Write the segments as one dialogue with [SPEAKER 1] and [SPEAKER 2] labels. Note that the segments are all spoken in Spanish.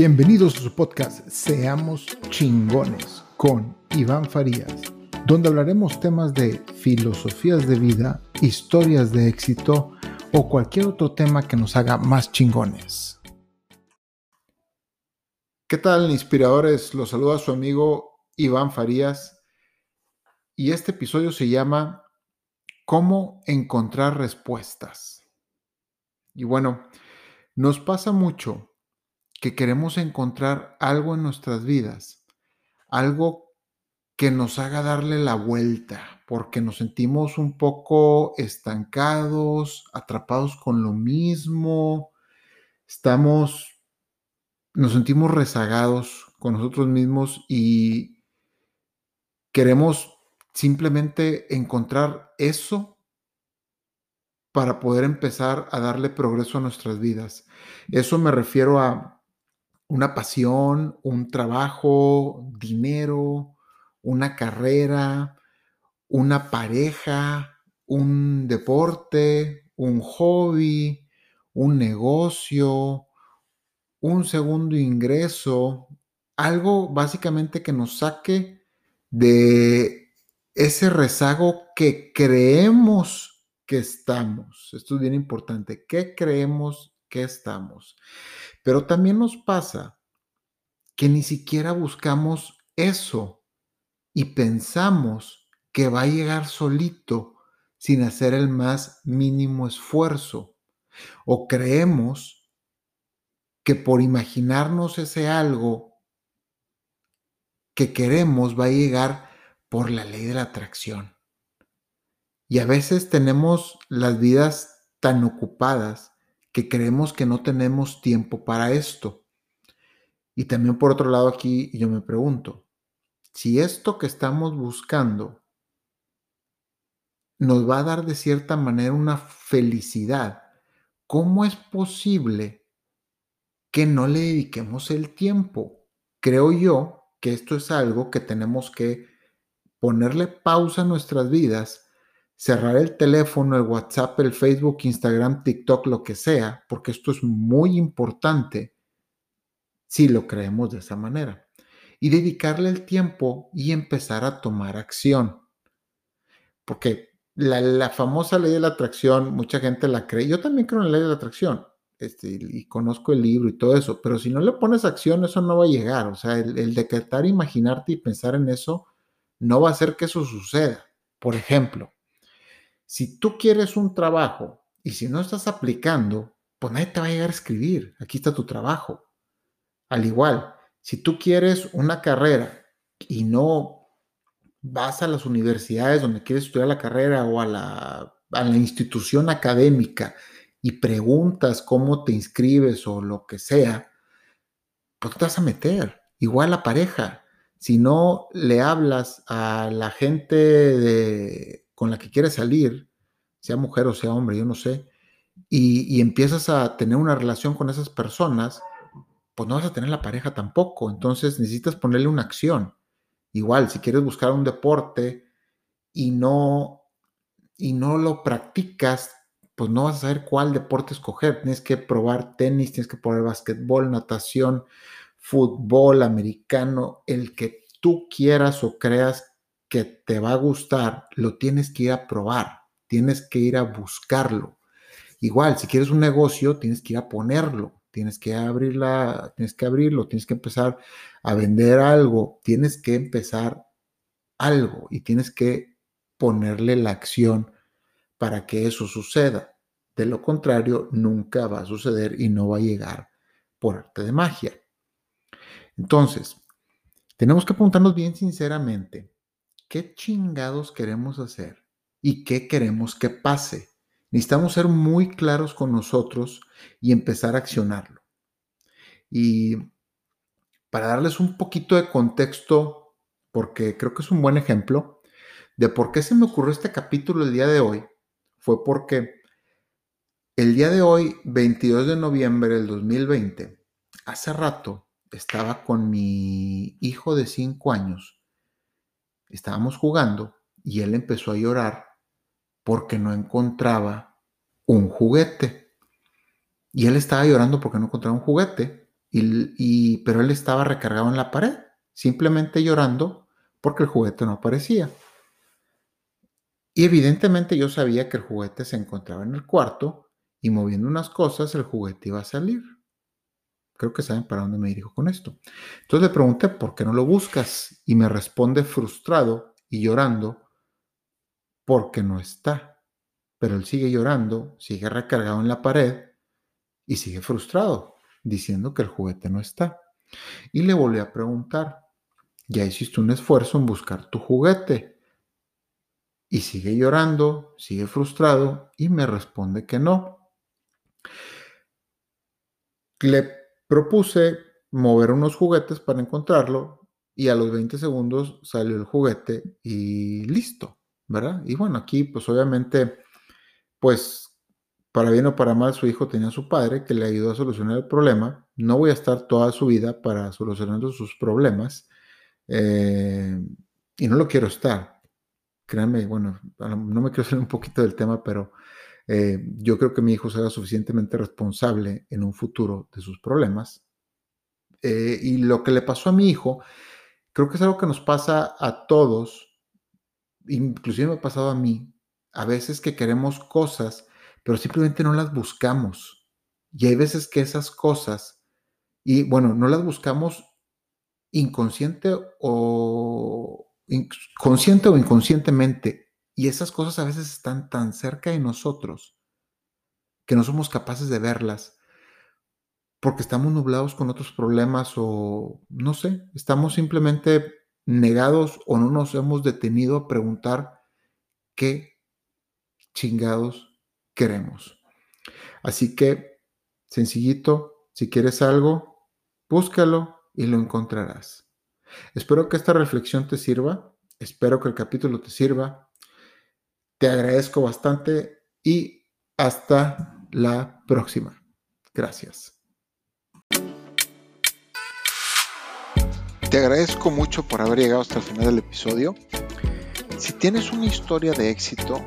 [SPEAKER 1] Bienvenidos a su podcast Seamos chingones con Iván Farías, donde hablaremos temas de filosofías de vida, historias de éxito o cualquier otro tema que nos haga más chingones. ¿Qué tal, inspiradores? Los saluda su amigo Iván Farías y este episodio se llama ¿Cómo encontrar respuestas? Y bueno, nos pasa mucho que queremos encontrar algo en nuestras vidas, algo que nos haga darle la vuelta, porque nos sentimos un poco estancados, atrapados con lo mismo, estamos, nos sentimos rezagados con nosotros mismos y queremos simplemente encontrar eso para poder empezar a darle progreso a nuestras vidas. Eso me refiero a una pasión, un trabajo, dinero, una carrera, una pareja, un deporte, un hobby, un negocio, un segundo ingreso, algo básicamente que nos saque de ese rezago que creemos que estamos. Esto es bien importante. ¿Qué creemos que estamos? Pero también nos pasa que ni siquiera buscamos eso y pensamos que va a llegar solito sin hacer el más mínimo esfuerzo. O creemos que por imaginarnos ese algo que queremos va a llegar por la ley de la atracción. Y a veces tenemos las vidas tan ocupadas que creemos que no tenemos tiempo para esto. Y también por otro lado aquí yo me pregunto, si esto que estamos buscando nos va a dar de cierta manera una felicidad, ¿cómo es posible que no le dediquemos el tiempo? Creo yo que esto es algo que tenemos que ponerle pausa a nuestras vidas cerrar el teléfono, el WhatsApp, el Facebook, Instagram, TikTok, lo que sea, porque esto es muy importante si lo creemos de esa manera. Y dedicarle el tiempo y empezar a tomar acción. Porque la, famosa ley de la atracción, mucha gente la cree. Yo también creo en la ley de la atracción. Este, y conozco el libro y todo eso, pero si no le pones acción, eso no va a llegar. O sea, el, el decretar, imaginarte y pensar en eso, no va a hacer que eso suceda. Por ejemplo, si tú quieres un trabajo y si no estás aplicando, pues nadie te va a llegar a escribir. Aquí está tu trabajo. Al igual, si tú quieres una carrera y no vas a las universidades donde quieres estudiar la carrera o a la, a la institución académica y preguntas cómo te inscribes o lo que sea, pues te vas a meter. Igual la pareja. Si no le hablas a la gente de, con la que quieres salir, sea mujer o sea hombre, yo no sé, y, empiezas a tener una relación con esas personas, pues no vas a tener la pareja tampoco. Entonces necesitas ponerle una acción. Igual, si quieres buscar un deporte y no, y no lo practicas, pues no vas a saber cuál deporte escoger. Tienes que probar tenis, tienes que probar basquetbol, natación, fútbol americano, el que tú quieras o creas que te va a gustar, lo tienes que ir a probar, tienes que ir a buscarlo. Igual, si quieres un negocio, tienes que ir a ponerlo, tienes que abrirla, tienes que abrirlo, tienes que empezar a vender algo, tienes que empezar algo y tienes que ponerle la acción para que eso suceda. De lo contrario, nunca va a suceder y no va a llegar por arte de magia. Entonces, tenemos que apuntarnos bien sinceramente qué chingados queremos hacer y qué queremos que pase. Necesitamos ser muy claros con nosotros y empezar a accionarlo. Y para darles un poquito de contexto, porque creo que es un buen ejemplo de por qué se me ocurrió este capítulo el día de hoy, fue porque el día de hoy, 22 de noviembre del 2020, hace rato estaba con mi hijo de 5 años estábamos jugando y él empezó a llorar porque no encontraba un juguete. Y él estaba llorando porque no encontraba un juguete. y, pero él estaba recargado en la pared, simplemente llorando porque el juguete no aparecía. Y evidentemente yo sabía que el juguete se encontraba en el cuarto y moviendo unas cosas el juguete iba a salir. Creo que saben para dónde me dirijo con esto. Entonces le pregunté, ¿por qué no lo buscas? Y me responde frustrado y llorando, porque no está. Pero él sigue llorando, sigue recargado en la pared y sigue frustrado, diciendo que el juguete no está. Y le volví a preguntar, ¿ya hiciste un esfuerzo en buscar tu juguete? Y sigue llorando, sigue frustrado y me responde que no. Le propuse mover unos juguetes para encontrarlo y a los 20 segundos salió el juguete y listo, ¿verdad? Y bueno, aquí pues obviamente, pues para bien o para mal, su hijo tenía a su padre que le ayudó a solucionar el problema. No voy a estar toda su vida para solucionar sus problemas eh, y no lo quiero estar créanme, bueno, no me quiero salir un poquito del tema, pero eh, yo creo que mi hijo será suficientemente responsable en un futuro de sus problemas. Eh, y lo que le pasó a mi hijo, creo que es algo que nos pasa a todos, inclusive me ha pasado a mí, a veces que queremos cosas, pero simplemente no las buscamos. Y hay veces que esas cosas, y bueno, no las buscamos inconsciente o consciente o inconscientemente. Y esas cosas a veces están tan cerca de nosotros que no somos capaces de verlas porque estamos nublados con otros problemas o no sé, estamos simplemente negados o no nos hemos detenido a preguntar qué chingados queremos. Así que, sencillito, si quieres algo, búscalo y lo encontrarás. Espero que esta reflexión te sirva, espero que el capítulo te sirva. Te agradezco bastante y hasta la próxima. Gracias. Te agradezco mucho por haber llegado hasta el final del episodio. Si tienes una historia de éxito,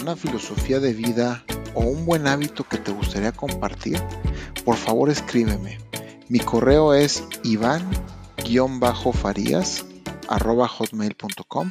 [SPEAKER 1] una filosofía de vida o un buen hábito que te gustaría compartir, por favor escríbeme. Mi correo es iván farías arroba hotmail.com